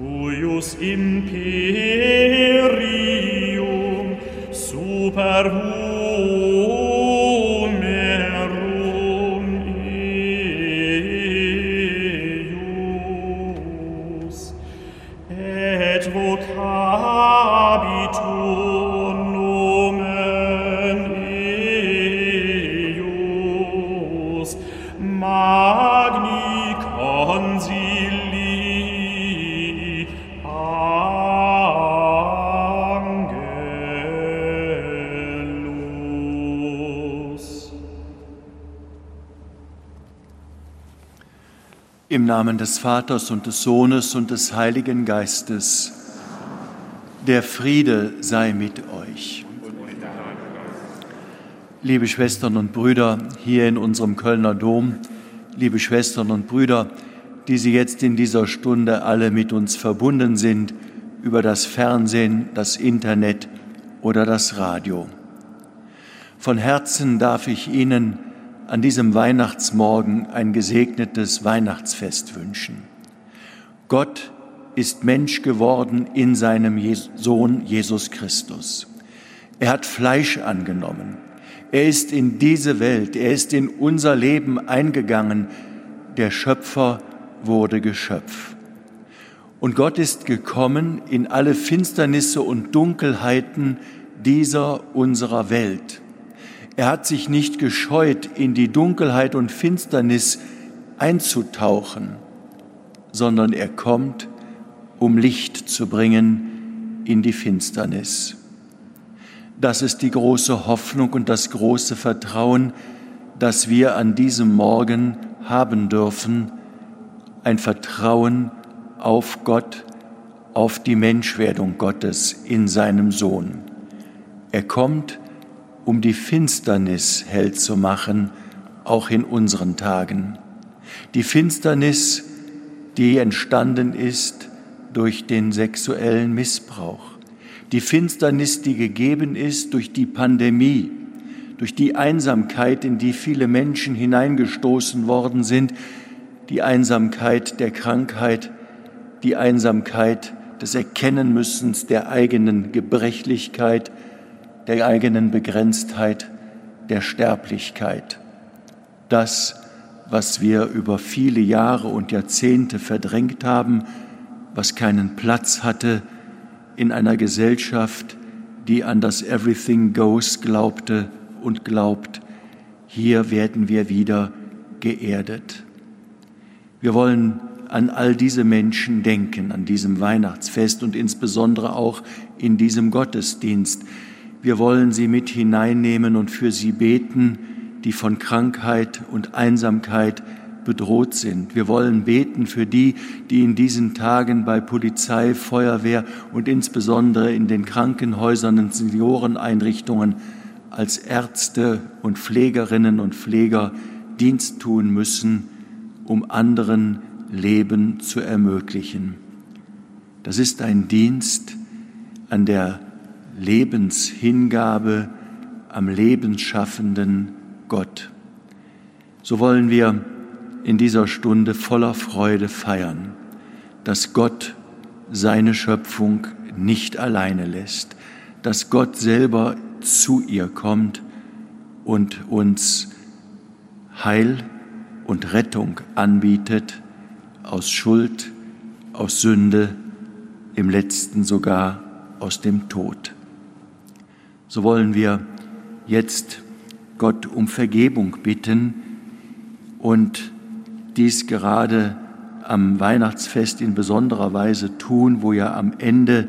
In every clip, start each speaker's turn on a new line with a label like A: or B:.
A: cuius imperium super Namen des Vaters und des Sohnes und des Heiligen Geistes. Der Friede sei mit euch. Liebe Schwestern und Brüder hier in unserem Kölner Dom, liebe Schwestern und Brüder, die Sie jetzt in dieser Stunde alle mit uns verbunden sind über das Fernsehen, das Internet oder das Radio. Von Herzen darf ich Ihnen an diesem Weihnachtsmorgen ein gesegnetes Weihnachtsfest wünschen. Gott ist Mensch geworden in seinem Sohn Jesus Christus. Er hat Fleisch angenommen. Er ist in diese Welt, er ist in unser Leben eingegangen. Der Schöpfer wurde Geschöpf. Und Gott ist gekommen in alle Finsternisse und Dunkelheiten dieser unserer Welt. Er hat sich nicht gescheut, in die Dunkelheit und Finsternis einzutauchen, sondern er kommt, um Licht zu bringen in die Finsternis. Das ist die große Hoffnung und das große Vertrauen, das wir an diesem Morgen haben dürfen, ein Vertrauen auf Gott, auf die Menschwerdung Gottes in seinem Sohn. Er kommt, um die Finsternis hell zu machen, auch in unseren Tagen. Die Finsternis, die entstanden ist durch den sexuellen Missbrauch. Die Finsternis, die gegeben ist durch die Pandemie, durch die Einsamkeit, in die viele Menschen hineingestoßen worden sind, die Einsamkeit der Krankheit, die Einsamkeit des Erkennenmüssens der eigenen Gebrechlichkeit, der eigenen Begrenztheit, der Sterblichkeit. Das was wir über viele Jahre und Jahrzehnte verdrängt haben, was keinen Platz hatte in einer Gesellschaft, die an das Everything Goes glaubte und glaubt. Hier werden wir wieder geerdet. Wir wollen an all diese Menschen denken, an diesem Weihnachtsfest und insbesondere auch in diesem Gottesdienst. Wir wollen sie mit hineinnehmen und für sie beten, die von Krankheit und Einsamkeit bedroht sind. Wir wollen beten für die, die in diesen Tagen bei Polizei, Feuerwehr und insbesondere in den Krankenhäusern und Senioreneinrichtungen als Ärzte und Pflegerinnen und Pfleger Dienst tun müssen, um anderen Leben zu ermöglichen. Das ist ein Dienst an der Lebenshingabe, am lebensschaffenden Gott. So wollen wir in dieser Stunde voller Freude feiern, dass Gott seine Schöpfung nicht alleine lässt, dass Gott selber zu ihr kommt und uns Heil und Rettung anbietet aus Schuld, aus Sünde, im letzten sogar aus dem Tod. So wollen wir jetzt Gott um Vergebung bitten und dies gerade am Weihnachtsfest in besonderer Weise tun, wo ja am Ende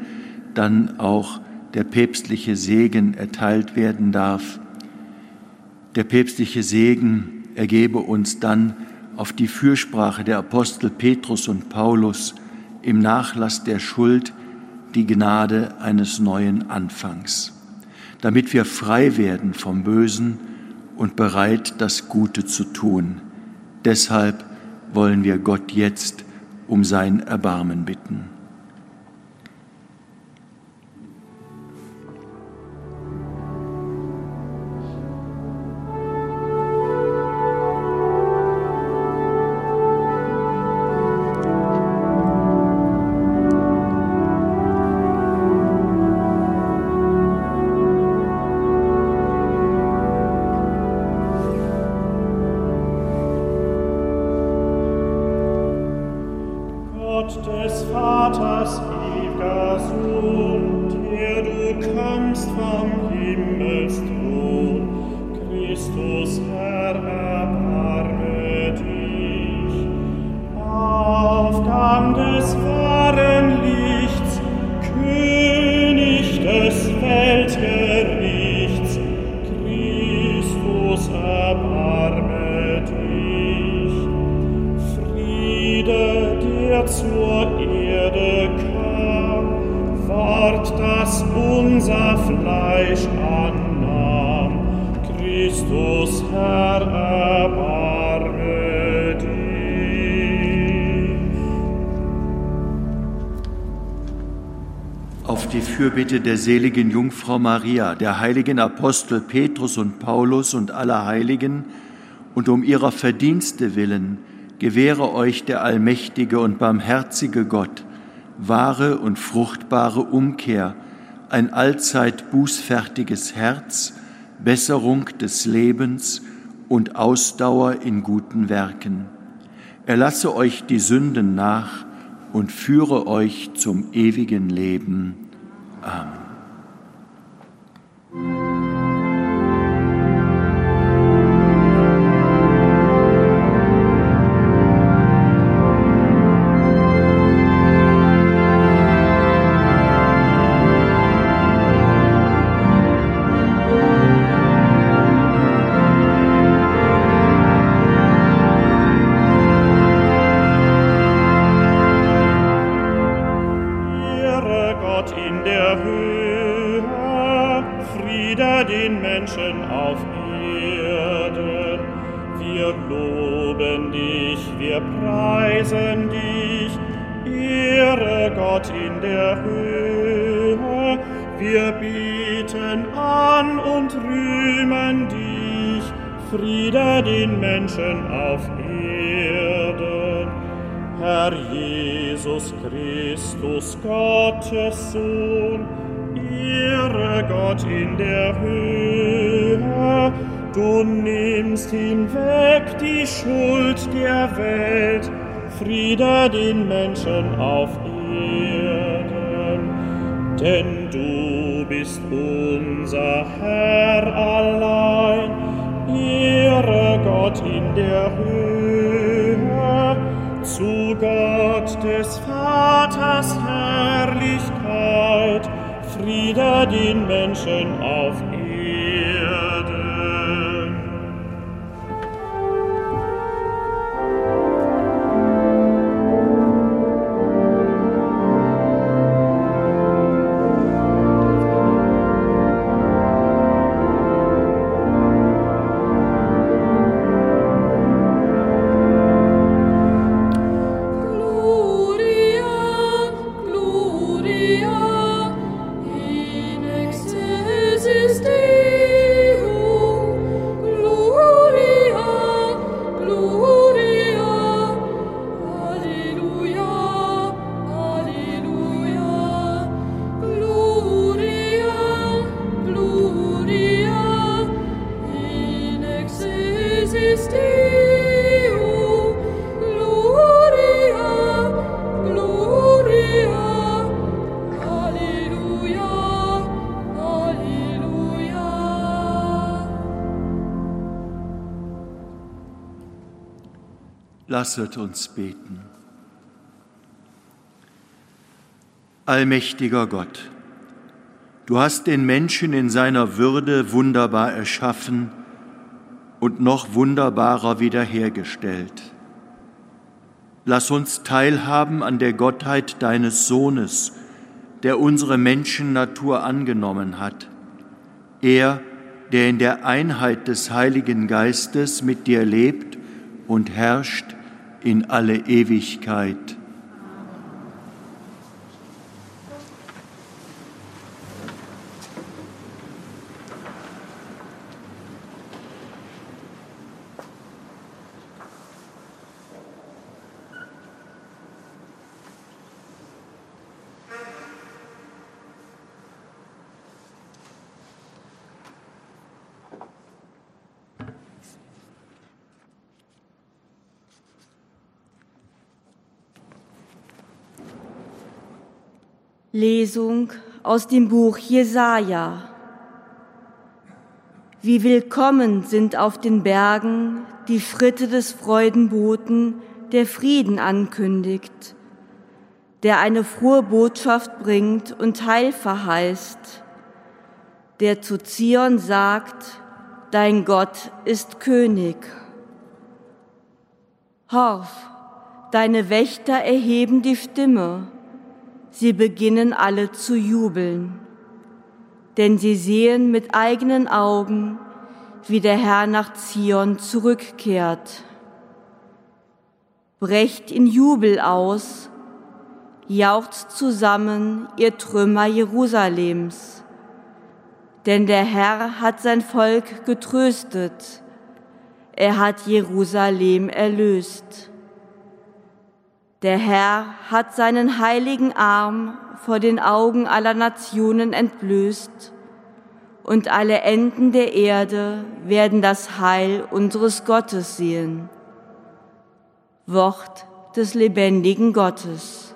A: dann auch der päpstliche Segen erteilt werden darf. Der päpstliche Segen ergebe uns dann auf die Fürsprache der Apostel Petrus und Paulus im Nachlass der Schuld die Gnade eines neuen Anfangs, damit wir frei werden vom Bösen und bereit, das Gute zu tun. Deshalb wollen wir Gott jetzt um sein Erbarmen bitten. Fürbitte der seligen Jungfrau Maria, der heiligen Apostel Petrus und Paulus und aller Heiligen und um ihrer Verdienste willen gewähre euch der allmächtige und barmherzige Gott wahre und fruchtbare Umkehr, ein allzeit bußfertiges Herz, Besserung des Lebens und Ausdauer in guten Werken. Er lasse euch die Sünden nach und führe euch zum ewigen Leben. Amen. Gottes Sohn, Ehre Gott in der Höhe.
B: Du nimmst hinweg die Schuld der Welt, Friede den Menschen auf Erden. Denn du bist unser Herr allein, Ehre Gott in der Höhe. Zu Gott des Vaters Friede den Menschen auf
A: Lasset uns beten. Allmächtiger Gott, du hast den Menschen in seiner Würde wunderbar erschaffen und noch wunderbarer wiederhergestellt. Lass uns teilhaben an der Gottheit deines Sohnes, der unsere Menschennatur angenommen hat. Er, der in der Einheit des Heiligen Geistes mit dir lebt und herrscht in alle Ewigkeit.
C: Lesung aus dem Buch Jesaja. Wie willkommen sind auf den Bergen die Schritte des Freudenboten, der Frieden ankündigt, der eine frohe Botschaft bringt und Heil verheißt, der zu Zion sagt, dein Gott ist König. Horch, deine Wächter erheben die Stimme Sie beginnen alle zu jubeln, denn sie sehen mit eigenen Augen, wie der Herr nach Zion zurückkehrt. Brecht in Jubel aus, jaucht zusammen, ihr Trümmer Jerusalems, denn der Herr hat sein Volk getröstet, er hat Jerusalem erlöst. Der Herr hat seinen heiligen Arm vor den Augen aller Nationen entblößt, und alle Enden der Erde werden das Heil unseres Gottes sehen. Wort des lebendigen Gottes.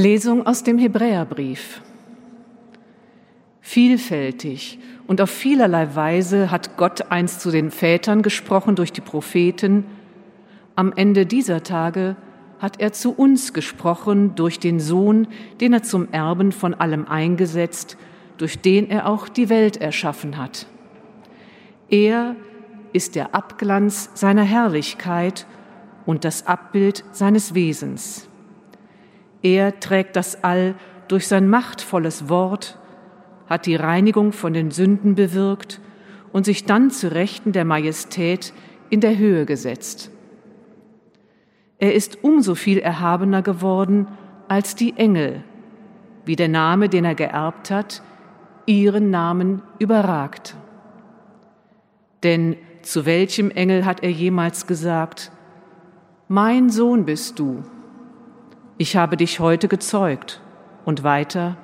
D: Lesung aus dem Hebräerbrief. Vielfältig und auf vielerlei Weise hat Gott einst zu den Vätern gesprochen durch die Propheten. Am Ende dieser Tage hat er zu uns gesprochen durch den Sohn, den er zum Erben von allem eingesetzt, durch den er auch die Welt erschaffen hat. Er ist der Abglanz seiner Herrlichkeit und das Abbild seines Wesens. Er trägt das All durch sein machtvolles Wort, hat die Reinigung von den Sünden bewirkt und sich dann zu Rechten der Majestät in der Höhe gesetzt. Er ist umso viel erhabener geworden als die Engel, wie der Name, den er geerbt hat, ihren Namen überragt. Denn zu welchem Engel hat er jemals gesagt, Mein Sohn bist du, ich habe dich heute gezeugt. Und weiter,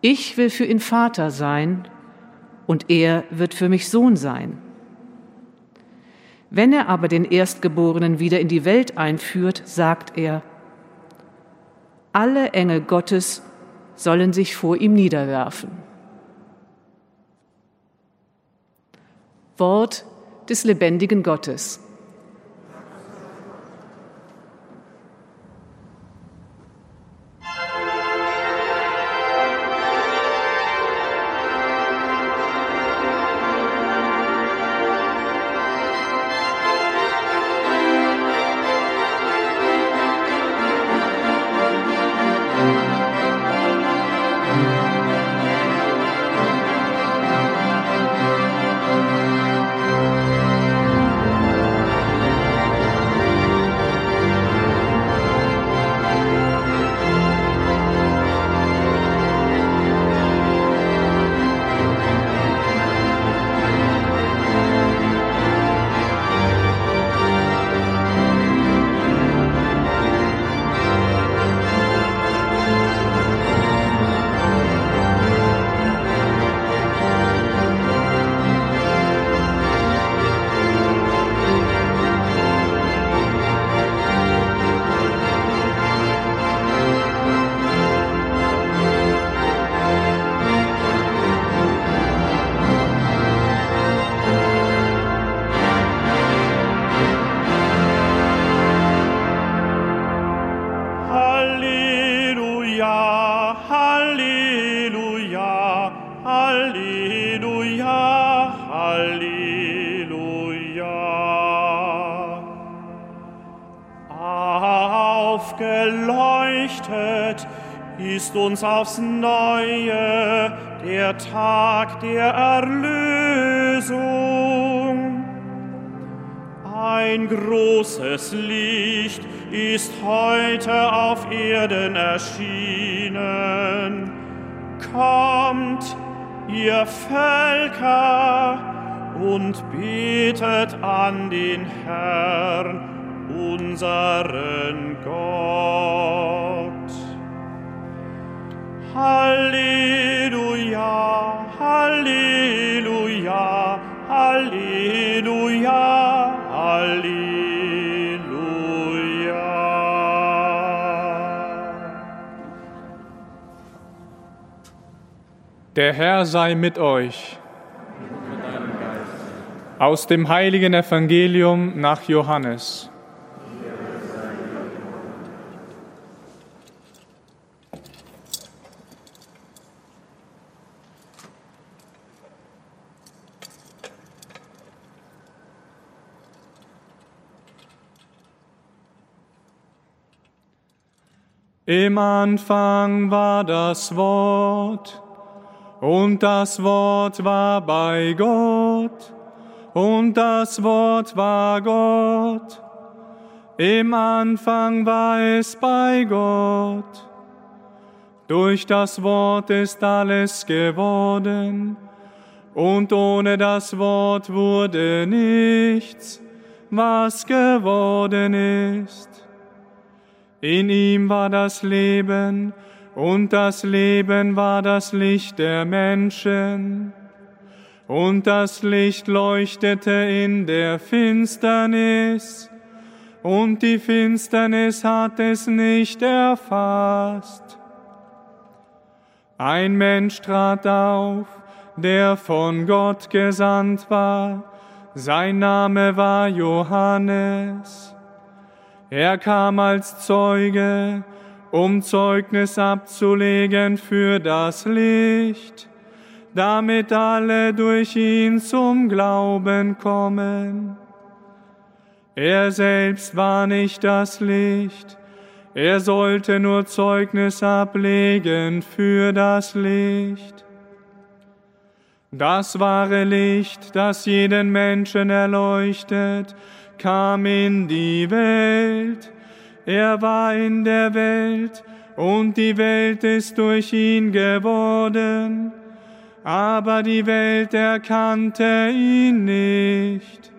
D: ich will für ihn Vater sein und er wird für mich Sohn sein. Wenn er aber den Erstgeborenen wieder in die Welt einführt, sagt er, alle Engel Gottes sollen sich vor ihm niederwerfen. Wort des lebendigen Gottes.
B: Uns aufs Neue der Tag der Erlösung. Ein großes Licht ist heute auf Erden erschienen. Kommt, ihr Völker, und betet an den Herrn, unseren
E: Der Herr sei mit euch. Aus dem heiligen Evangelium nach Johannes. Im Anfang war das Wort, und das Wort war bei Gott, und das Wort war Gott. Im Anfang war es bei Gott. Durch das Wort ist alles geworden, und ohne das Wort wurde nichts, was geworden ist. In ihm war das Leben, und das Leben war das Licht der Menschen. Und das Licht leuchtete in der Finsternis, und die Finsternis hat es nicht erfasst. Ein Mensch trat auf, der von Gott gesandt war, sein Name war Johannes. Er kam als Zeuge, um Zeugnis abzulegen für das Licht, damit alle durch ihn zum Glauben kommen. Er selbst war nicht das Licht, er sollte nur Zeugnis ablegen für das Licht. Das wahre Licht, das jeden Menschen erleuchtet, kam in die Welt. Er war in der Welt und die Welt ist durch ihn geworden, aber die Welt erkannte ihn nicht.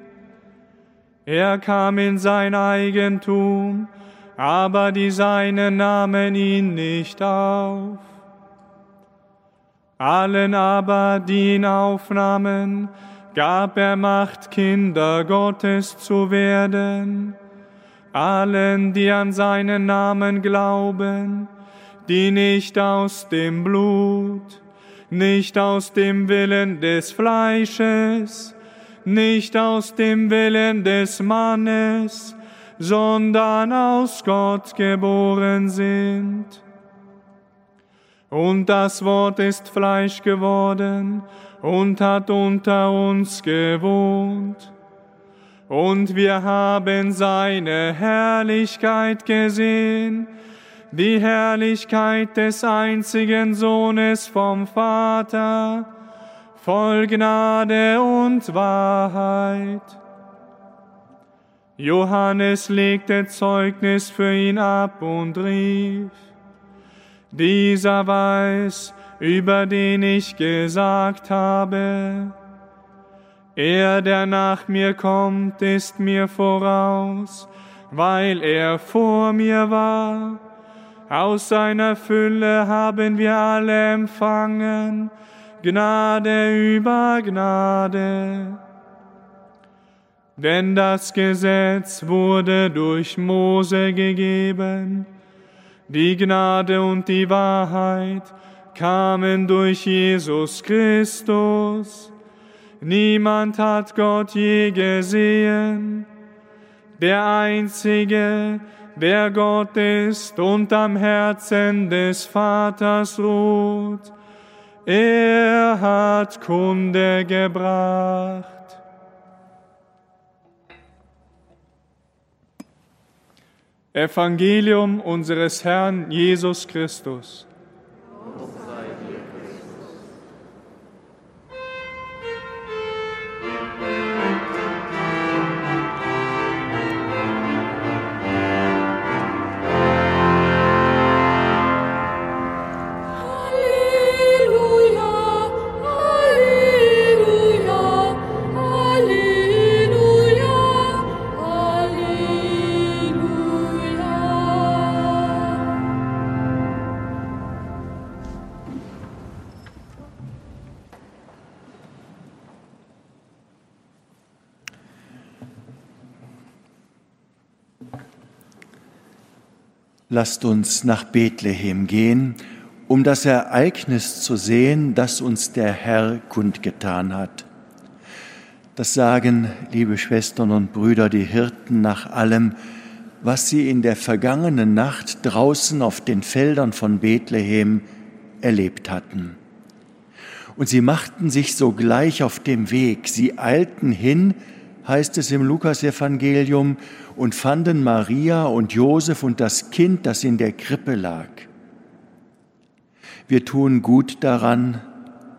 E: Er kam in sein Eigentum, aber die Seinen nahmen ihn nicht auf. Allen aber, die ihn aufnahmen, gab er Macht, Kinder Gottes zu werden. Allen, die an seinen Namen glauben, die nicht aus dem Blut, nicht aus dem Willen des Fleisches, nicht aus dem Willen des Mannes, sondern aus Gott geboren sind. Und das Wort ist Fleisch geworden und hat unter uns gewohnt. Und wir haben seine Herrlichkeit gesehen, die Herrlichkeit des einzigen Sohnes vom Vater, voll Gnade und Wahrheit. Johannes legte Zeugnis für ihn ab und rief, dieser weiß, über den ich gesagt habe, er, der nach mir kommt, ist mir voraus, weil er vor mir war. Aus seiner Fülle haben wir alle empfangen, Gnade über Gnade. Denn das Gesetz wurde durch Mose gegeben, die Gnade und die Wahrheit kamen durch Jesus Christus. Niemand hat Gott je gesehen, der Einzige, der Gott ist und am Herzen des Vaters ruht er hat Kunde gebracht. Evangelium unseres Herrn Jesus Christus.
A: Lasst uns nach Bethlehem gehen, um das Ereignis zu sehen, das uns der Herr kundgetan hat. Das sagen, liebe Schwestern und Brüder, die Hirten nach allem, was sie in der vergangenen Nacht draußen auf den Feldern von Bethlehem erlebt hatten. Und sie machten sich sogleich auf dem Weg, sie eilten hin, heißt es im Lukasevangelium, und fanden Maria und Josef und das Kind, das in der Krippe lag. Wir tun gut daran,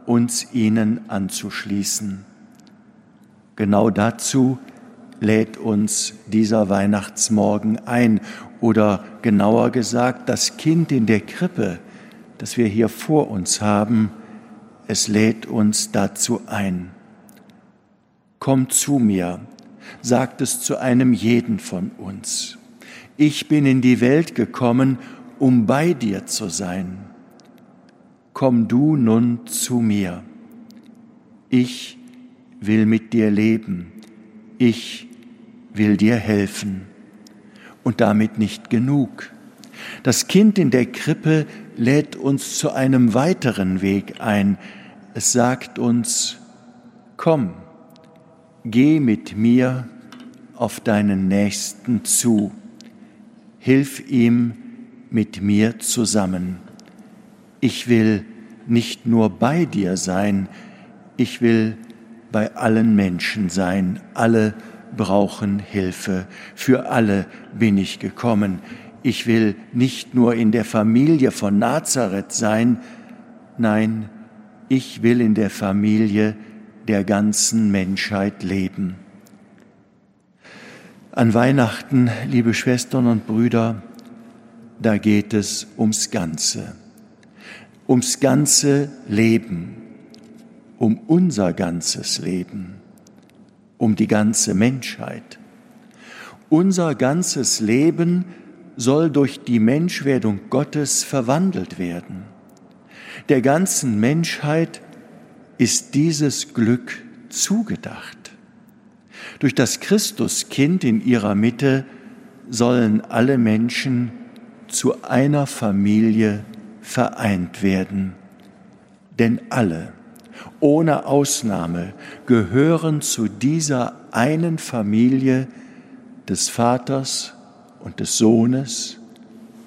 A: uns ihnen anzuschließen. Genau dazu lädt uns dieser Weihnachtsmorgen ein, oder genauer gesagt, das Kind in der Krippe, das wir hier vor uns haben, es lädt uns dazu ein. Komm zu mir, sagt es zu einem jeden von uns. Ich bin in die Welt gekommen, um bei dir zu sein. Komm du nun zu mir. Ich will mit dir leben. Ich will dir helfen. Und damit nicht genug. Das Kind in der Krippe lädt uns zu einem weiteren Weg ein. Es sagt uns, komm, geh mit mir auf deinen Nächsten zu, hilf ihm mit mir zusammen. Ich will nicht nur bei dir sein, ich will bei allen Menschen sein. Alle brauchen Hilfe, für alle bin ich gekommen. Ich will nicht nur in der Familie von Nazareth sein, nein, ich will in der Familie der ganzen Menschheit leben. An Weihnachten, liebe Schwestern und Brüder, da geht es ums Ganze, ums ganze Leben, um unser ganzes Leben, um die ganze Menschheit. Unser ganzes Leben soll durch die Menschwerdung Gottes verwandelt werden. Der ganzen Menschheit ist dieses Glück zugedacht. Durch das Christuskind in ihrer Mitte sollen alle Menschen zu einer Familie vereint werden. Denn alle, ohne Ausnahme, gehören zu dieser einen Familie des Vaters und des Sohnes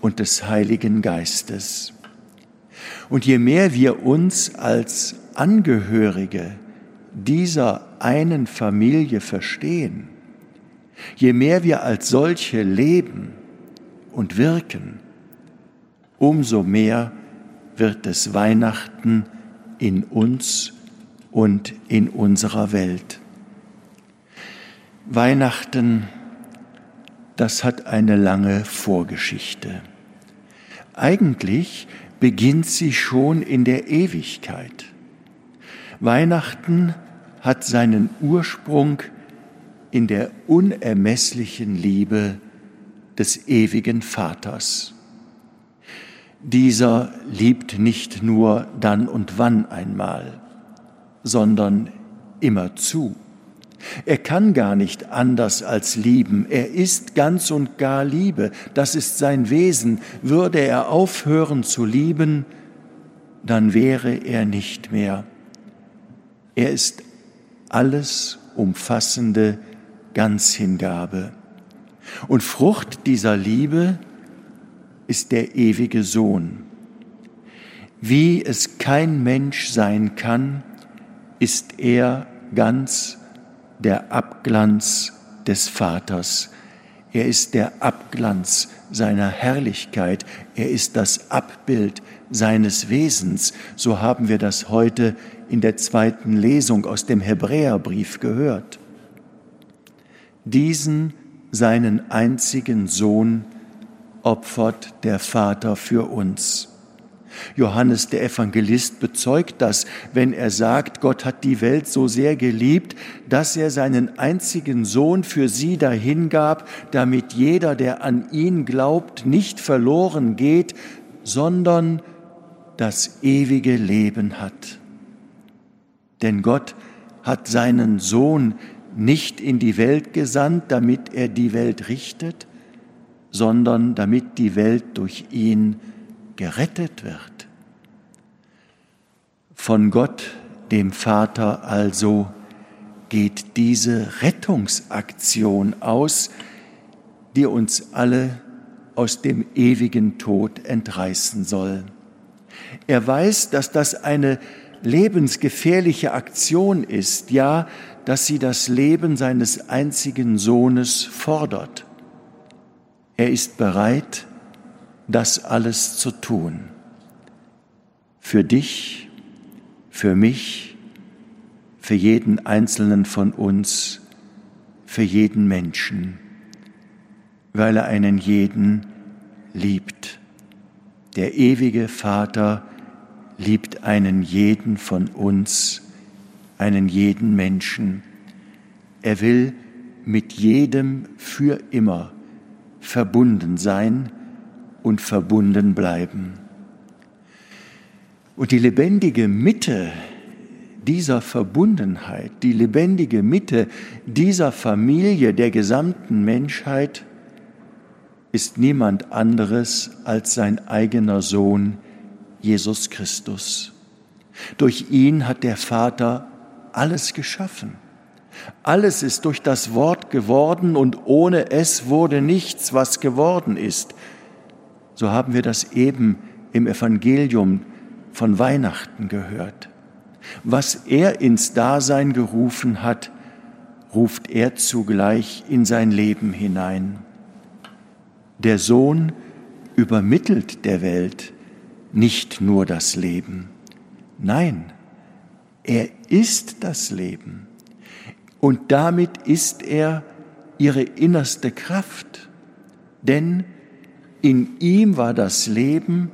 A: und des Heiligen Geistes. Und je mehr wir uns als Angehörige dieser einen Familie verstehen, je mehr wir als solche leben und wirken, umso mehr wird es Weihnachten in uns und in unserer Welt. Weihnachten, das hat eine lange Vorgeschichte. Eigentlich beginnt sie schon in der Ewigkeit. Weihnachten hat seinen Ursprung in der unermesslichen Liebe des ewigen Vaters. Dieser liebt nicht nur dann und wann einmal, sondern immerzu. Er kann gar nicht anders als lieben. Er ist ganz und gar Liebe. Das ist sein Wesen. Würde er aufhören zu lieben, dann wäre er nicht mehr. Er ist alles umfassende Ganzhingabe. Und Frucht dieser Liebe ist der ewige Sohn. Wie es kein Mensch sein kann, ist er ganz der Abglanz des Vaters. Er ist der Abglanz seiner Herrlichkeit. Er ist das Abbild seines Wesens. So haben wir das heute in der zweiten Lesung aus dem Hebräerbrief gehört. Diesen seinen einzigen Sohn opfert der Vater für uns. Johannes der Evangelist bezeugt das, wenn er sagt, Gott hat die Welt so sehr geliebt, dass er seinen einzigen Sohn für sie dahingab, damit jeder, der an ihn glaubt, nicht verloren geht, sondern das ewige Leben hat. Denn Gott hat seinen Sohn nicht in die Welt gesandt, damit er die Welt richtet, sondern damit die Welt durch ihn gerettet wird. Von Gott, dem Vater also, geht diese Rettungsaktion aus, die uns alle aus dem ewigen Tod entreißen soll. Er weiß, dass das eine lebensgefährliche Aktion ist, ja, dass sie das Leben seines einzigen Sohnes fordert. Er ist bereit, das alles zu tun. Für dich, für mich, für jeden einzelnen von uns, für jeden Menschen, weil er einen jeden liebt. Der ewige Vater liebt einen jeden von uns, einen jeden Menschen. Er will mit jedem für immer verbunden sein und verbunden bleiben. Und die lebendige Mitte dieser Verbundenheit, die lebendige Mitte dieser Familie der gesamten Menschheit, ist niemand anderes als sein eigener Sohn, Jesus Christus. Durch ihn hat der Vater alles geschaffen. Alles ist durch das Wort geworden und ohne es wurde nichts, was geworden ist. So haben wir das eben im Evangelium von Weihnachten gehört. Was er ins Dasein gerufen hat, ruft er zugleich in sein Leben hinein. Der Sohn übermittelt der Welt nicht nur das Leben, nein, er ist das Leben. Und damit ist er ihre innerste Kraft, denn in ihm war das Leben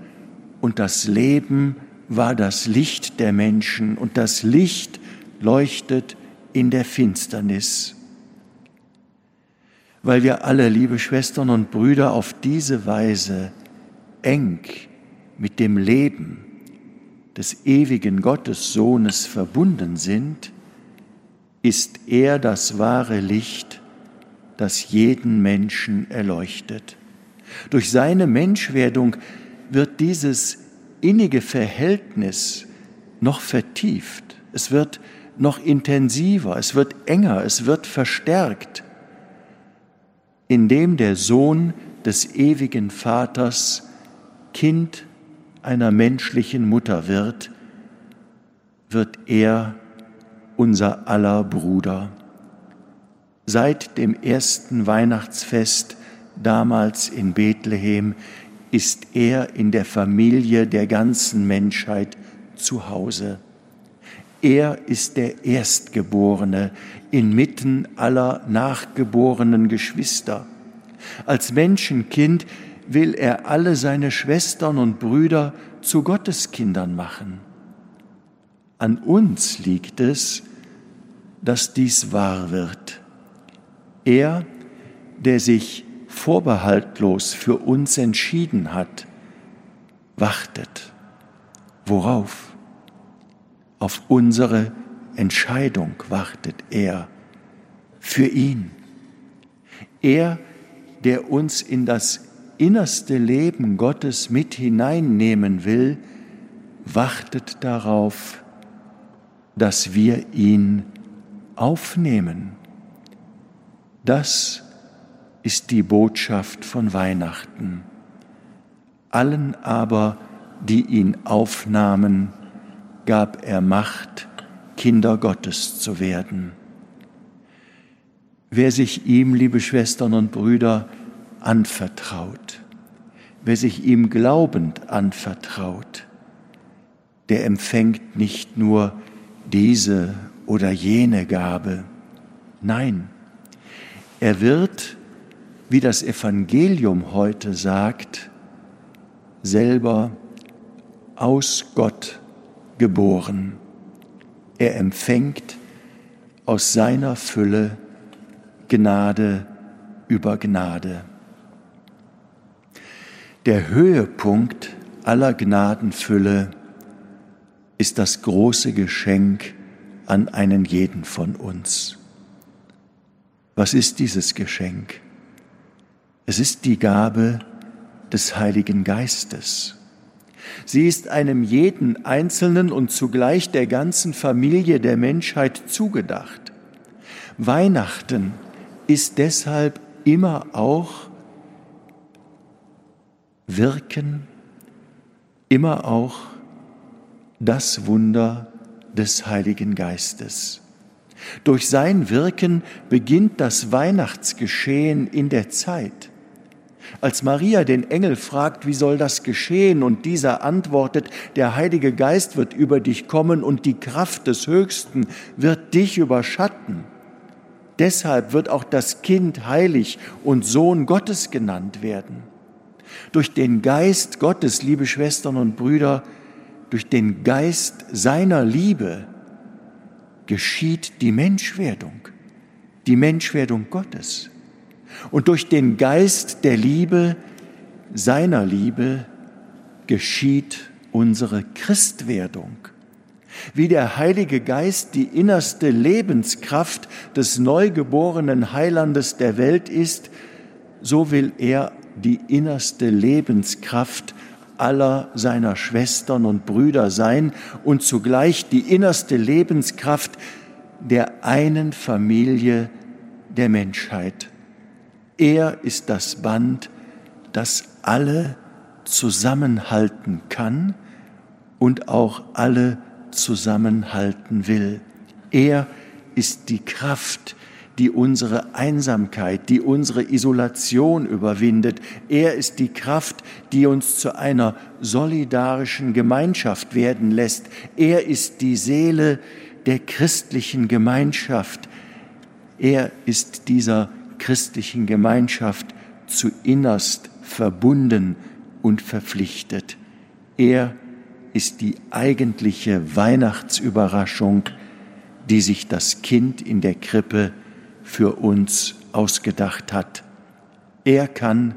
A: und das Leben war das Licht der Menschen und das Licht leuchtet in der Finsternis. Weil wir alle, liebe Schwestern und Brüder, auf diese Weise eng mit dem Leben des ewigen Gottes Sohnes verbunden sind, ist er das wahre Licht, das jeden Menschen erleuchtet. Durch seine Menschwerdung wird dieses innige Verhältnis noch vertieft, es wird noch intensiver, es wird enger, es wird verstärkt, indem der Sohn des ewigen Vaters Kind einer menschlichen Mutter wird, wird er unser aller Bruder. Seit dem ersten Weihnachtsfest damals in Bethlehem ist er in der Familie der ganzen Menschheit zu Hause. Er ist der Erstgeborene inmitten aller nachgeborenen Geschwister. Als Menschenkind will er alle seine Schwestern und Brüder zu Gotteskindern machen. An uns liegt es, dass dies wahr wird. Er, der sich vorbehaltlos für uns entschieden hat, wartet. Worauf? Auf unsere Entscheidung wartet er. Für ihn. Er, der uns in das innerste Leben Gottes mit hineinnehmen will, wartet darauf, dass wir ihn aufnehmen. Das ist die Botschaft von Weihnachten. Allen aber, die ihn aufnahmen, gab er Macht, Kinder Gottes zu werden. Wer sich ihm, liebe Schwestern und Brüder, anvertraut, wer sich ihm glaubend anvertraut, der empfängt nicht nur diese oder jene Gabe. Nein, er wird, wie das Evangelium heute sagt, selber aus Gott geboren. Er empfängt aus seiner Fülle Gnade über Gnade. Der Höhepunkt aller Gnadenfülle ist das große Geschenk an einen jeden von uns. Was ist dieses Geschenk? Es ist die Gabe des Heiligen Geistes. Sie ist einem jeden Einzelnen und zugleich der ganzen Familie der Menschheit zugedacht. Weihnachten ist deshalb immer auch Wirken, immer auch das Wunder des Heiligen Geistes. Durch sein Wirken beginnt das Weihnachtsgeschehen in der Zeit. Als Maria den Engel fragt, wie soll das geschehen, und dieser antwortet, der Heilige Geist wird über dich kommen und die Kraft des Höchsten wird dich überschatten. Deshalb wird auch das Kind heilig und Sohn Gottes genannt werden. Durch den Geist Gottes, liebe Schwestern und Brüder, durch den Geist seiner Liebe geschieht die Menschwerdung, die Menschwerdung Gottes. Und durch den Geist der Liebe, seiner Liebe, geschieht unsere Christwerdung. Wie der Heilige Geist die innerste Lebenskraft des neugeborenen Heilandes der Welt ist, so will er die innerste Lebenskraft aller seiner Schwestern und Brüder sein und zugleich die innerste Lebenskraft der einen Familie der Menschheit. Er ist das Band, das alle zusammenhalten kann und auch alle zusammenhalten will. Er ist die Kraft, die unsere Einsamkeit, die unsere Isolation überwindet. Er ist die Kraft, die uns zu einer solidarischen Gemeinschaft werden lässt. Er ist die Seele der christlichen Gemeinschaft. Er ist dieser christlichen Gemeinschaft zu innerst verbunden und verpflichtet. Er ist die eigentliche Weihnachtsüberraschung, die sich das Kind in der Krippe für uns ausgedacht hat. Er kann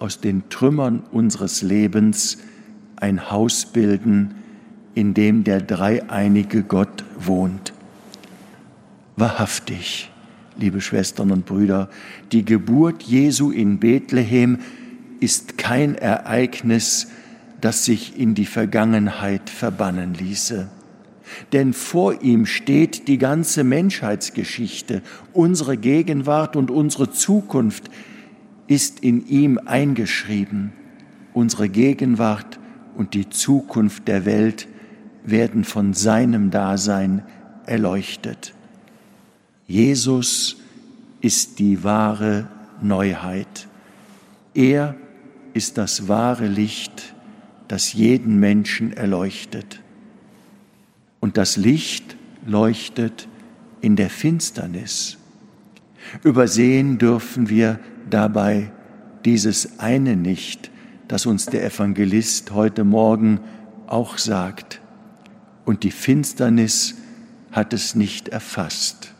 A: aus den Trümmern unseres Lebens ein Haus bilden, in dem der dreieinige Gott wohnt. Wahrhaftig, liebe Schwestern und Brüder, die Geburt Jesu in Bethlehem ist kein Ereignis, das sich in die Vergangenheit verbannen ließe. Denn vor ihm steht die ganze Menschheitsgeschichte, unsere Gegenwart und unsere Zukunft ist in ihm eingeschrieben. Unsere Gegenwart und die Zukunft der Welt werden von seinem Dasein erleuchtet. Jesus ist die wahre Neuheit. Er ist das wahre Licht, das jeden Menschen erleuchtet. Und das Licht leuchtet in der Finsternis. Übersehen dürfen wir dabei dieses eine nicht, das uns der Evangelist heute Morgen auch sagt. Und die Finsternis hat es nicht erfasst.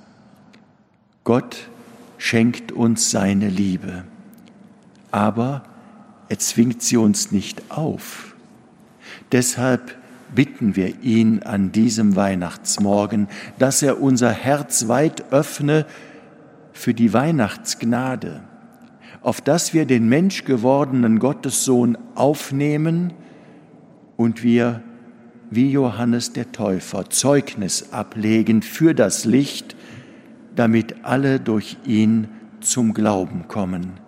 A: Gott schenkt uns seine Liebe, aber er zwingt sie uns nicht auf. Deshalb bitten wir ihn an diesem Weihnachtsmorgen, dass er unser Herz weit öffne für die Weihnachtsgnade, auf dass wir den menschgewordenen Gottessohn aufnehmen und wir, wie Johannes der Täufer, Zeugnis ablegen für das Licht, damit alle durch ihn zum Glauben kommen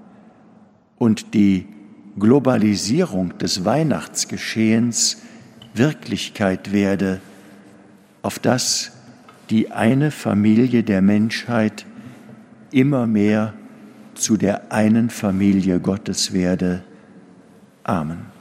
A: und die Globalisierung des Weihnachtsgeschehens Wirklichkeit werde, auf das die eine Familie der Menschheit immer mehr zu der einen Familie Gottes werde. Amen.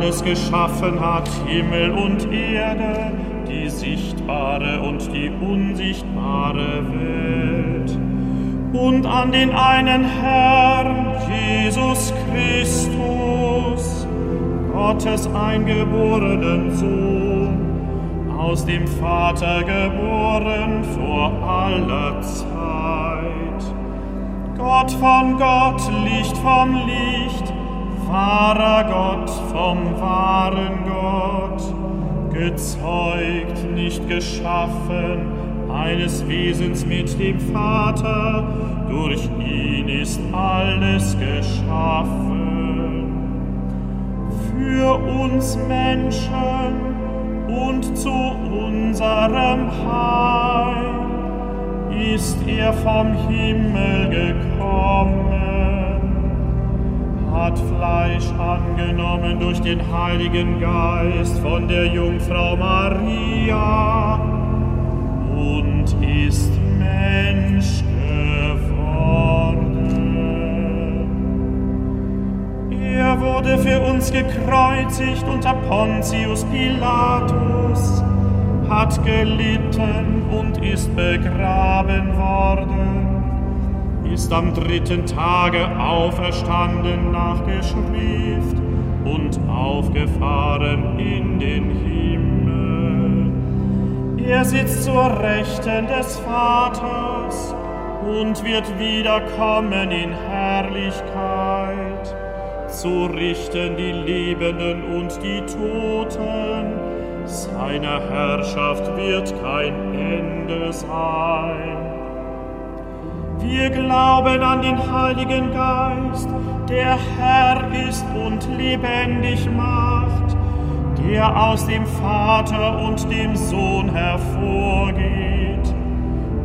B: Alles geschaffen hat, Himmel und Erde, die sichtbare und die unsichtbare Welt. Und an den einen Herrn, Jesus Christus, Gottes eingeborenen Sohn, aus dem Vater geboren vor aller Zeit. Gott von Gott, Licht vom Licht, wahrer Gott vom wahren Gott, gezeugt, nicht geschaffen, eines Wesens mit dem Vater, durch ihn ist alles geschaffen. Für uns Menschen und zu unserem Heil ist er vom Himmel gekommen, hat Fleisch angenommen durch den Heiligen Geist von der Jungfrau Maria und ist Mensch geworden. Er wurde für uns gekreuzigt unter Pontius Pilatus, hat gelitten und ist begraben worden, ist am dritten Tage auferstanden nach Geschrift und aufgefahren in den Himmel. Er sitzt zur Rechten des Vaters und wird wiederkommen in Herrlichkeit, zu richten die Lebenden und die Toten, seiner Herrschaft wird kein Ende sein. Wir glauben an den Heiligen Geist, der Herr ist und lebendig macht, der aus dem Vater und dem Sohn hervorgeht,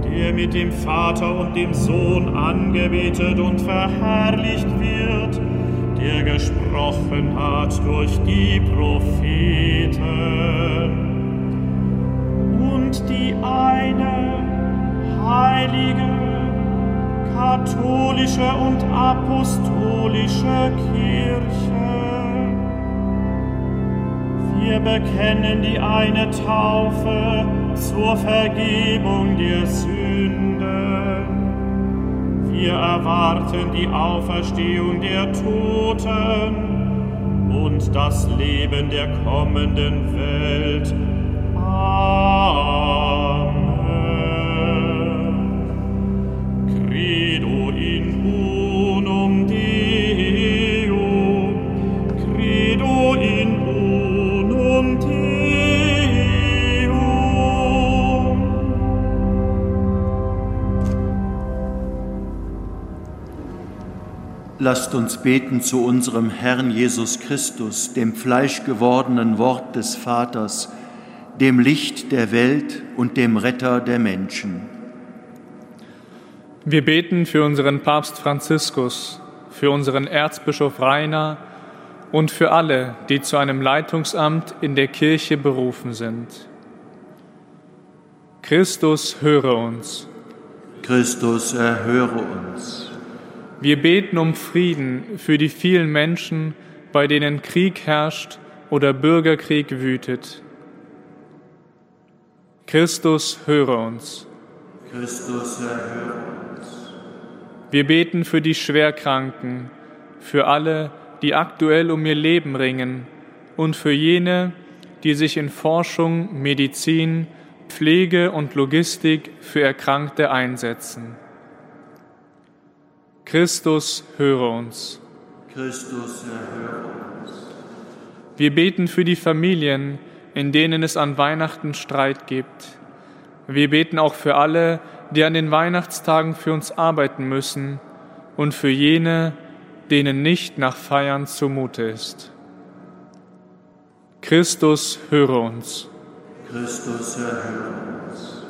B: der mit dem Vater und dem Sohn angebetet und verherrlicht wird, der gesprochen hat durch die Propheten. Und die eine heilige, katholische und apostolische Kirche. Wir bekennen die eine Taufe zur Vergebung der Sünden. Wir erwarten die Auferstehung der Toten und das Leben der kommenden Welt. Amen.
A: Lasst uns beten zu unserem Herrn Jesus Christus, dem fleischgewordenen Wort des Vaters, dem Licht der Welt und dem Retter der Menschen.
E: Wir beten für unseren Papst Franziskus, für unseren Erzbischof Rainer und für alle, die zu einem Leitungsamt in der Kirche berufen sind. Christus, höre uns.
A: Christus, erhöre uns.
E: Wir beten um Frieden für die vielen Menschen, bei denen Krieg herrscht oder Bürgerkrieg wütet. Christus, höre uns.
A: Christus, erhöre uns.
E: Wir beten für die Schwerkranken, für alle, die aktuell um ihr Leben ringen und für jene, die sich in Forschung, Medizin, Pflege und Logistik für Erkrankte einsetzen. Christus, höre uns.
A: Christus, erhöre uns.
E: Wir beten für die Familien, in denen es an Weihnachten Streit gibt. Wir beten auch für alle, die an den Weihnachtstagen für uns arbeiten müssen und für jene, denen nicht nach Feiern zumute ist. Christus, höre uns.
A: Christus, erhöre uns.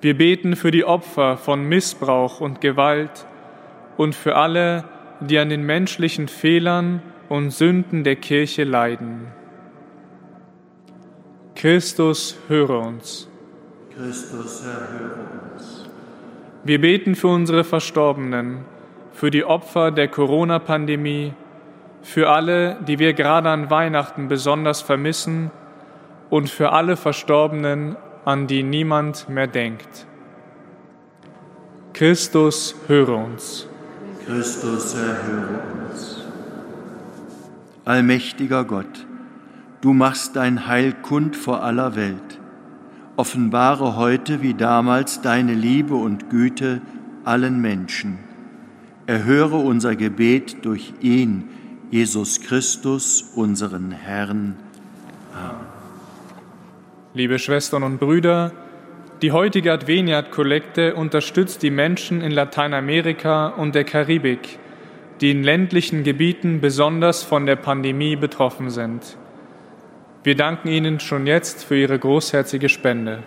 E: Wir beten für die Opfer von Missbrauch und Gewalt und für alle, die an den menschlichen Fehlern und Sünden der Kirche leiden. Christus, höre uns.
A: Christus, erhöre uns.
E: Wir beten für unsere Verstorbenen, für die Opfer der Corona-Pandemie, für alle, die wir gerade an Weihnachten besonders vermissen und für alle Verstorbenen, an die niemand mehr denkt. Christus, höre uns.
A: Christus, erhöre uns. Allmächtiger Gott, du machst dein Heil kund vor aller Welt. Offenbare heute wie damals deine Liebe und Güte allen Menschen. Erhöre unser Gebet durch ihn, Jesus Christus, unseren Herrn.
E: Amen. Liebe Schwestern und Brüder, die heutige Adveniat-Kollekte unterstützt die Menschen in Lateinamerika und der Karibik, die in ländlichen Gebieten besonders von der Pandemie betroffen sind. Wir danken Ihnen schon jetzt für Ihre großherzige Spende.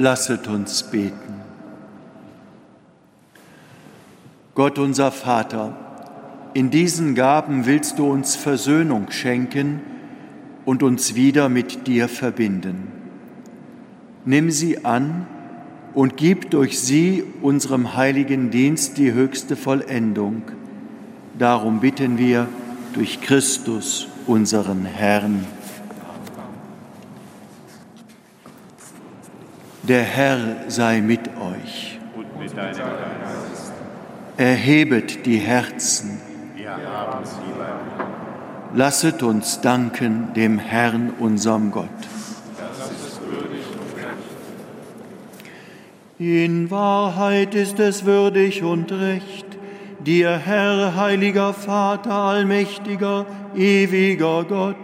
A: Lasset uns beten. Gott unser Vater, in diesen Gaben willst du uns Versöhnung schenken und uns wieder mit dir verbinden. Nimm sie an und gib durch sie unserem heiligen Dienst die höchste Vollendung. Darum bitten wir durch Christus, unseren Herrn. Der Herr sei mit euch. Und mit deinem Geist. Erhebet die Herzen. Wir haben sie Lasset uns danken dem Herrn, unserem Gott. In Wahrheit ist es würdig und recht, dir, Herr, heiliger Vater, allmächtiger, ewiger Gott,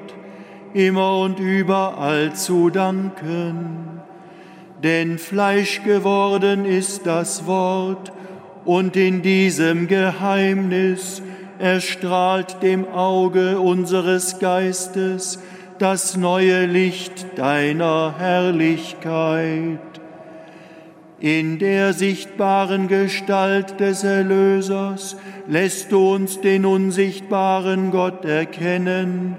A: immer und überall zu danken denn Fleisch geworden ist das Wort, und in diesem Geheimnis erstrahlt dem Auge unseres Geistes das neue Licht deiner Herrlichkeit. In der sichtbaren Gestalt des Erlösers lässt du uns den unsichtbaren Gott erkennen,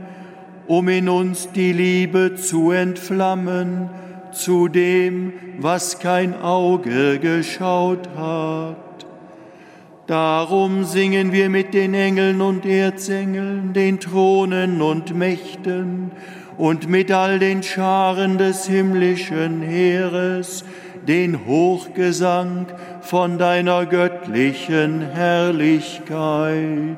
A: um in uns die Liebe zu entflammen, zu dem, was kein Auge geschaut hat. Darum singen wir mit den Engeln und Erzengeln, den Thronen und Mächten und mit all den Scharen des himmlischen Heeres den Hochgesang von deiner göttlichen Herrlichkeit.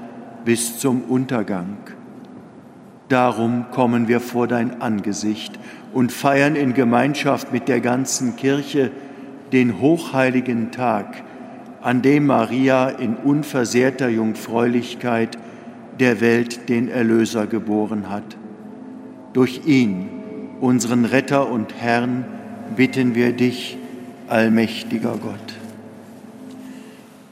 A: bis zum Untergang. Darum kommen wir vor dein Angesicht und feiern in Gemeinschaft mit der ganzen Kirche den hochheiligen Tag, an dem Maria in unversehrter Jungfräulichkeit der Welt den Erlöser geboren hat. Durch ihn, unseren Retter und Herrn, bitten wir dich, allmächtiger Gott.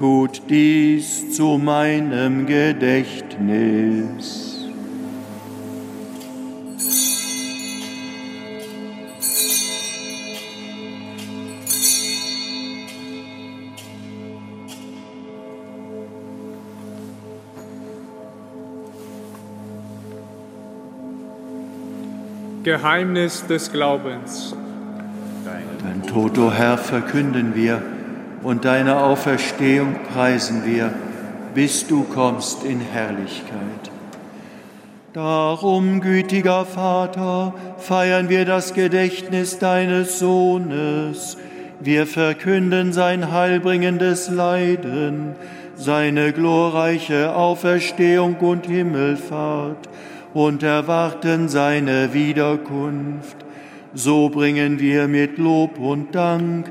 A: Tut dies zu meinem Gedächtnis.
E: Geheimnis des Glaubens.
A: Dein Tod, o Herr, verkünden wir und deine Auferstehung preisen wir, bis du kommst in Herrlichkeit. Darum, gütiger Vater, feiern wir das Gedächtnis deines Sohnes. Wir verkünden sein heilbringendes Leiden, seine glorreiche Auferstehung und Himmelfahrt und erwarten seine Wiederkunft. So bringen wir mit Lob und Dank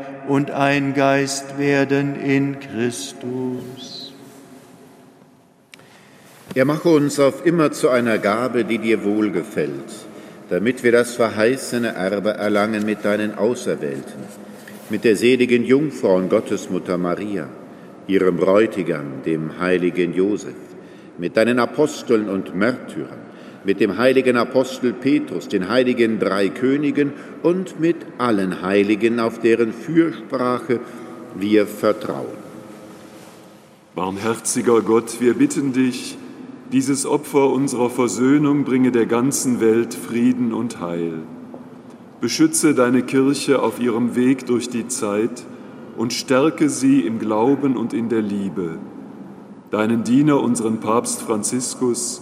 A: und ein Geist werden in Christus.
F: Er mache uns auf immer zu einer Gabe, die dir wohlgefällt, damit wir das verheißene Erbe erlangen mit deinen Auserwählten, mit der seligen Jungfrau und Gottesmutter Maria, ihrem Bräutigam, dem heiligen Josef, mit deinen Aposteln und Märtyrern, mit dem heiligen Apostel Petrus, den heiligen drei Königen und mit allen Heiligen, auf deren Fürsprache wir vertrauen.
G: Barmherziger Gott, wir bitten dich, dieses Opfer unserer Versöhnung bringe der ganzen Welt Frieden und Heil. Beschütze deine Kirche auf ihrem Weg durch die Zeit und stärke sie im Glauben und in der Liebe. Deinen Diener, unseren Papst Franziskus,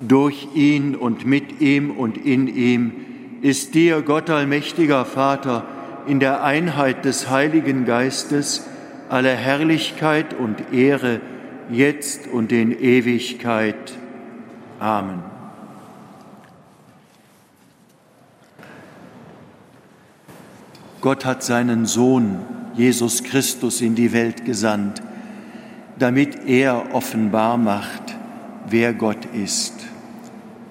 A: Durch ihn und mit ihm und in ihm ist dir, Gott allmächtiger Vater, in der Einheit des Heiligen Geistes alle Herrlichkeit und Ehre, jetzt und in Ewigkeit. Amen. Gott hat seinen Sohn Jesus Christus in die Welt gesandt, damit er offenbar macht, wer Gott ist.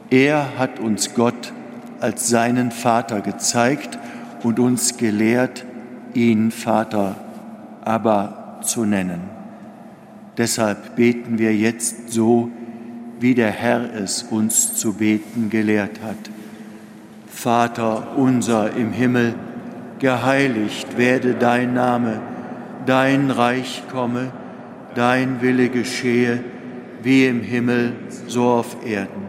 A: Er hat uns Gott als seinen Vater gezeigt und uns gelehrt, ihn Vater aber zu nennen. Deshalb beten wir jetzt so, wie der Herr es uns zu beten gelehrt hat. Vater unser im Himmel, geheiligt werde dein Name, dein Reich komme, dein Wille geschehe, wie im Himmel, so auf Erden.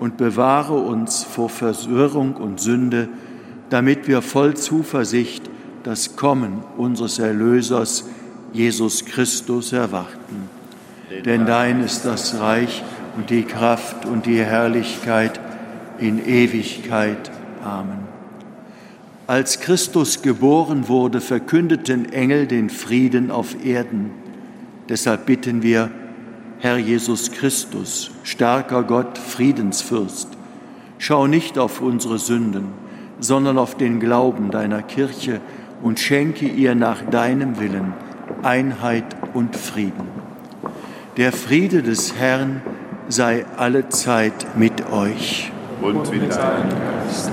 A: und bewahre uns vor Verwirrung und Sünde, damit wir voll Zuversicht das Kommen unseres Erlösers Jesus Christus erwarten. Denn dein ist das Reich und die Kraft und die Herrlichkeit in Ewigkeit. Amen. Als Christus geboren wurde, verkündeten Engel den Frieden auf Erden. Deshalb bitten wir, Herr Jesus Christus, starker Gott, Friedensfürst, schau nicht auf unsere Sünden, sondern auf den Glauben deiner Kirche und schenke ihr nach deinem Willen Einheit und Frieden. Der Friede des Herrn sei alle Zeit mit euch.
G: Und mit deinem Geist.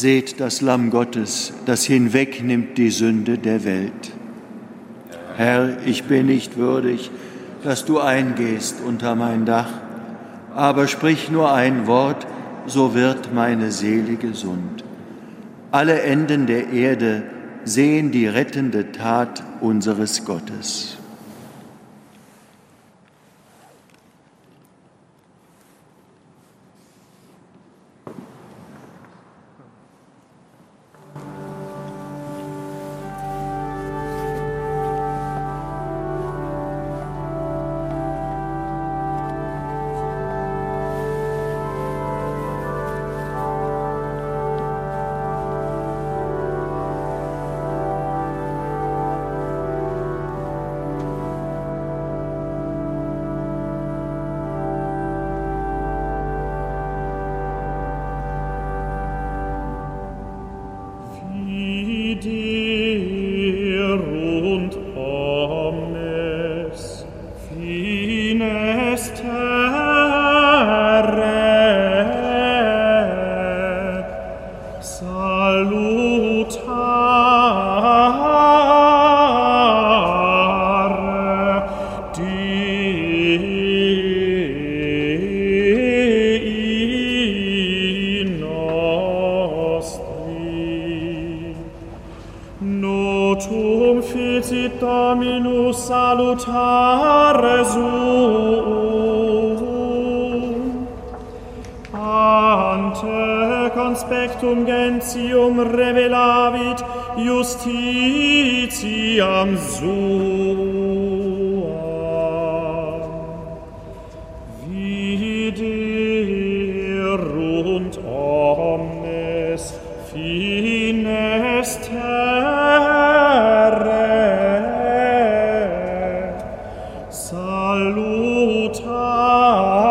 A: Seht das Lamm Gottes, das hinwegnimmt die Sünde der Welt. Herr, ich bin nicht würdig, dass du eingehst unter mein Dach, aber sprich nur ein Wort, so wird meine Seele gesund. Alle Enden der Erde sehen die rettende Tat unseres Gottes. 발로 차.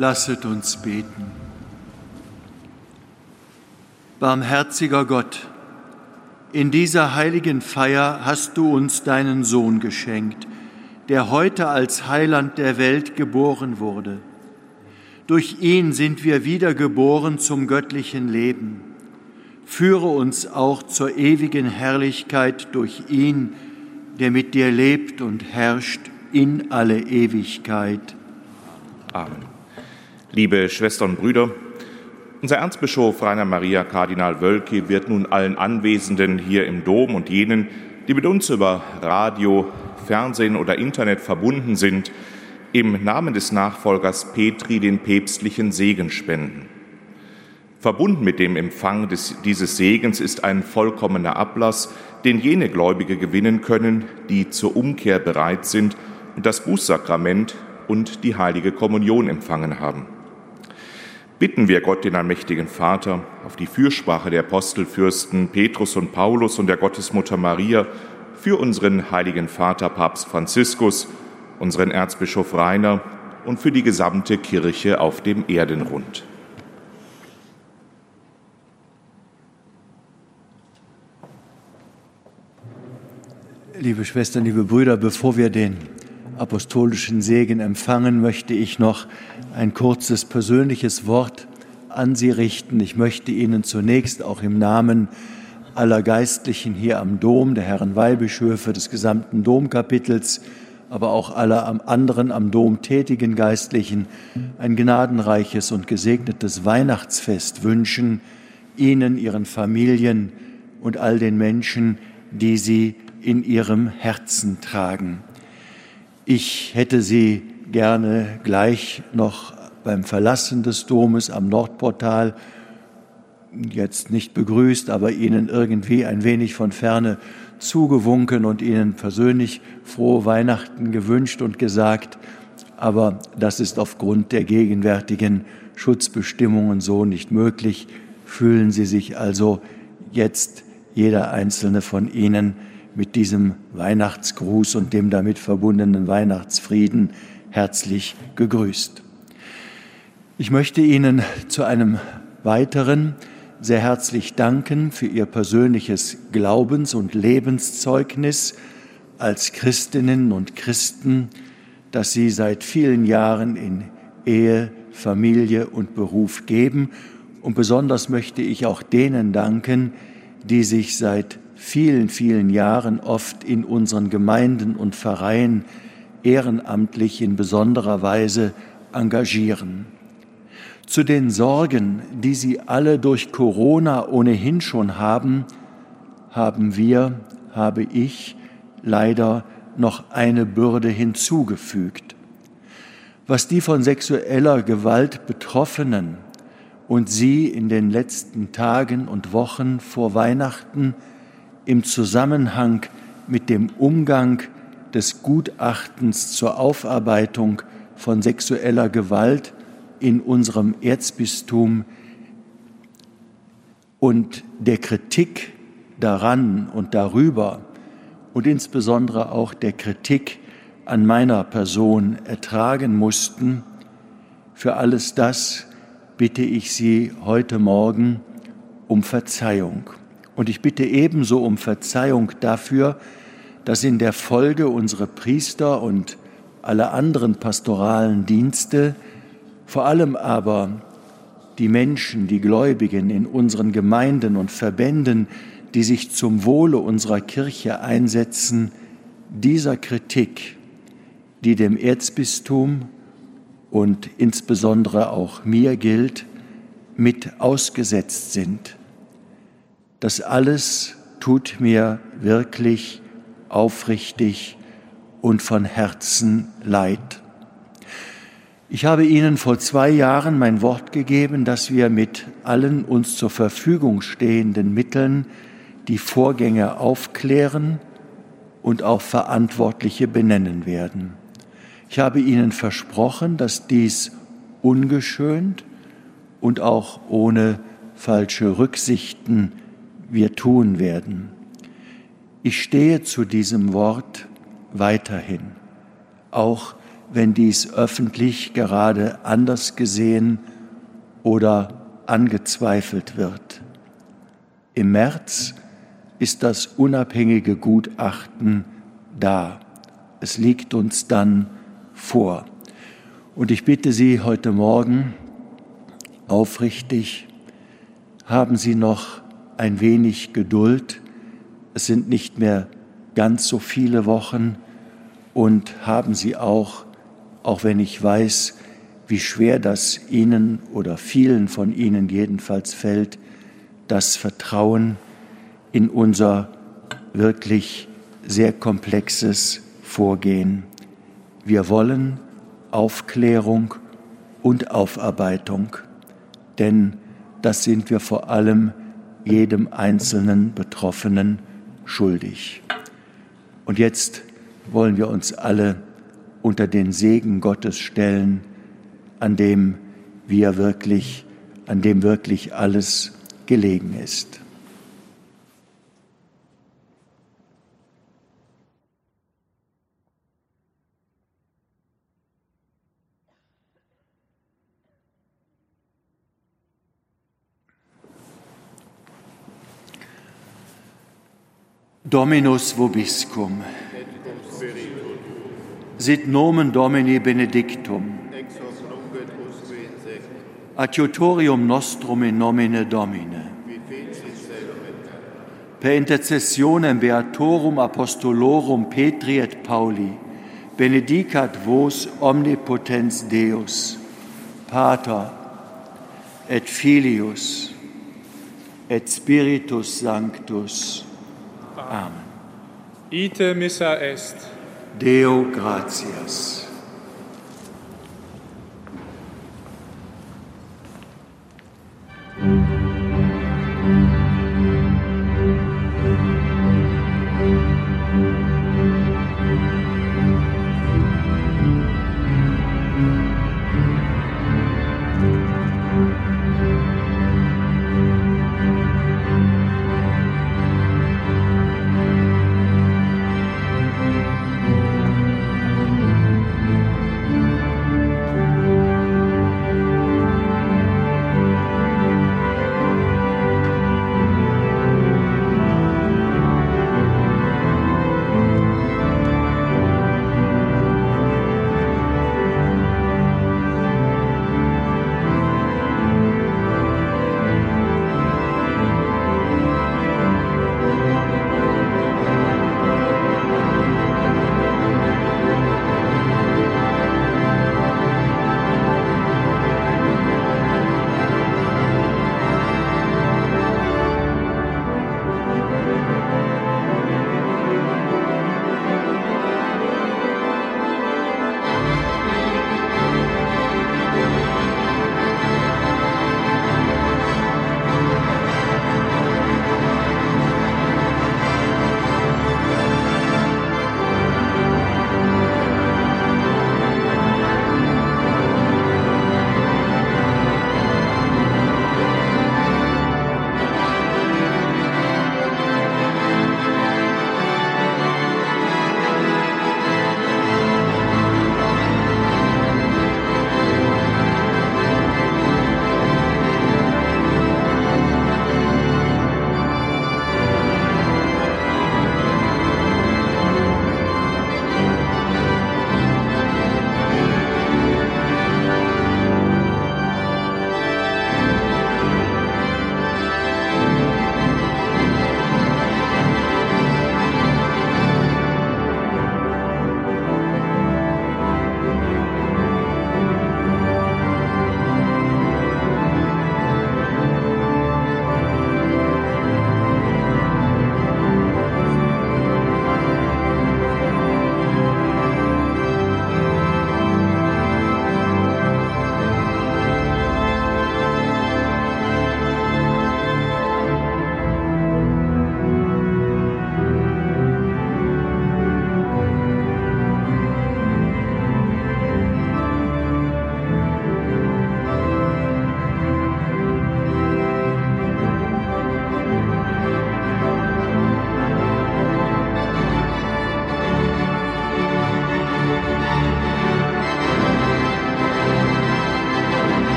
A: Lasset uns beten. Barmherziger Gott, in dieser heiligen Feier hast du uns deinen Sohn geschenkt, der heute als Heiland der Welt geboren wurde. Durch ihn sind wir wiedergeboren zum göttlichen Leben. Führe uns auch zur ewigen Herrlichkeit durch ihn, der mit dir lebt und herrscht in alle Ewigkeit.
H: Amen. Liebe Schwestern und Brüder, unser Erzbischof Rainer Maria Kardinal Wölki wird nun allen Anwesenden hier im Dom und jenen, die mit uns über Radio, Fernsehen oder Internet verbunden sind, im Namen des Nachfolgers Petri den päpstlichen Segen spenden. Verbunden mit dem Empfang des, dieses Segens ist ein vollkommener Ablass, den jene Gläubige gewinnen können, die zur Umkehr bereit sind und das Bußsakrament und die heilige Kommunion empfangen haben bitten wir Gott, den allmächtigen Vater, auf die Fürsprache der Apostelfürsten Petrus und Paulus und der Gottesmutter Maria für unseren heiligen Vater Papst Franziskus, unseren Erzbischof Rainer und für die gesamte Kirche auf dem Erdenrund.
A: Liebe Schwestern, liebe Brüder, bevor wir den apostolischen Segen empfangen, möchte ich noch ein kurzes persönliches Wort an Sie richten. Ich möchte Ihnen zunächst auch im Namen aller Geistlichen hier am Dom, der Herren Weihbischöfe, des gesamten Domkapitels, aber auch aller anderen am Dom tätigen Geistlichen ein gnadenreiches und gesegnetes Weihnachtsfest wünschen, Ihnen, Ihren Familien und all den Menschen, die Sie in Ihrem Herzen tragen. Ich hätte Sie gerne gleich noch beim Verlassen des Domes am Nordportal jetzt nicht begrüßt, aber Ihnen irgendwie ein wenig von ferne zugewunken und Ihnen persönlich frohe Weihnachten gewünscht und gesagt, aber das ist aufgrund der gegenwärtigen Schutzbestimmungen so nicht möglich. Fühlen Sie sich also jetzt jeder einzelne von Ihnen mit diesem Weihnachtsgruß und dem damit verbundenen Weihnachtsfrieden herzlich gegrüßt. Ich möchte Ihnen zu einem weiteren sehr herzlich danken für Ihr persönliches Glaubens- und Lebenszeugnis als Christinnen und Christen, das Sie seit vielen Jahren in Ehe, Familie und Beruf geben. Und besonders möchte ich auch denen danken, die sich seit vielen, vielen Jahren oft in unseren Gemeinden und Vereinen ehrenamtlich in besonderer Weise engagieren. Zu den Sorgen, die Sie alle durch Corona ohnehin schon haben, haben wir, habe ich leider noch eine Bürde hinzugefügt. Was die von sexueller Gewalt Betroffenen und Sie in den letzten Tagen und Wochen vor Weihnachten im Zusammenhang mit dem Umgang des Gutachtens zur Aufarbeitung von sexueller Gewalt in unserem Erzbistum und der Kritik daran und darüber und insbesondere auch der Kritik an meiner Person ertragen mussten, für alles das bitte ich Sie heute Morgen um Verzeihung. Und ich bitte ebenso um Verzeihung dafür, dass in der Folge unsere Priester und alle anderen pastoralen Dienste, vor allem aber die Menschen, die Gläubigen in unseren Gemeinden und Verbänden, die sich zum Wohle unserer Kirche einsetzen, dieser Kritik, die dem Erzbistum und insbesondere auch mir gilt, mit ausgesetzt sind. Das alles tut mir wirklich aufrichtig und von Herzen leid. Ich habe Ihnen vor zwei Jahren mein Wort gegeben, dass wir mit allen uns zur Verfügung stehenden Mitteln die Vorgänge aufklären und auch Verantwortliche benennen werden. Ich habe Ihnen versprochen, dass dies ungeschönt und auch ohne falsche Rücksichten wir tun werden. Ich stehe zu diesem Wort weiterhin, auch wenn dies öffentlich gerade anders gesehen oder angezweifelt wird. Im März ist das unabhängige Gutachten da. Es liegt uns dann vor. Und ich bitte Sie heute Morgen aufrichtig, haben Sie noch ein wenig Geduld. Es sind nicht mehr ganz so viele Wochen und haben Sie auch, auch wenn ich weiß, wie schwer das Ihnen oder vielen von Ihnen jedenfalls fällt, das Vertrauen in unser wirklich sehr komplexes Vorgehen. Wir wollen Aufklärung und Aufarbeitung, denn das sind wir vor allem jedem einzelnen Betroffenen schuldig. Und jetzt wollen wir uns alle unter den Segen Gottes stellen, an dem wir wirklich, an dem wirklich alles gelegen ist. Dominus vobiscum. Sit nomen Domini benedictum. Adiutorium nostrum in nomine Domine. Per intercessionem beatorum apostolorum Petri et Pauli, benedicat vos omnipotens Deus, Pater et Filius et Spiritus Sanctus. Amen.
E: Ite missa est.
A: Deo gratias.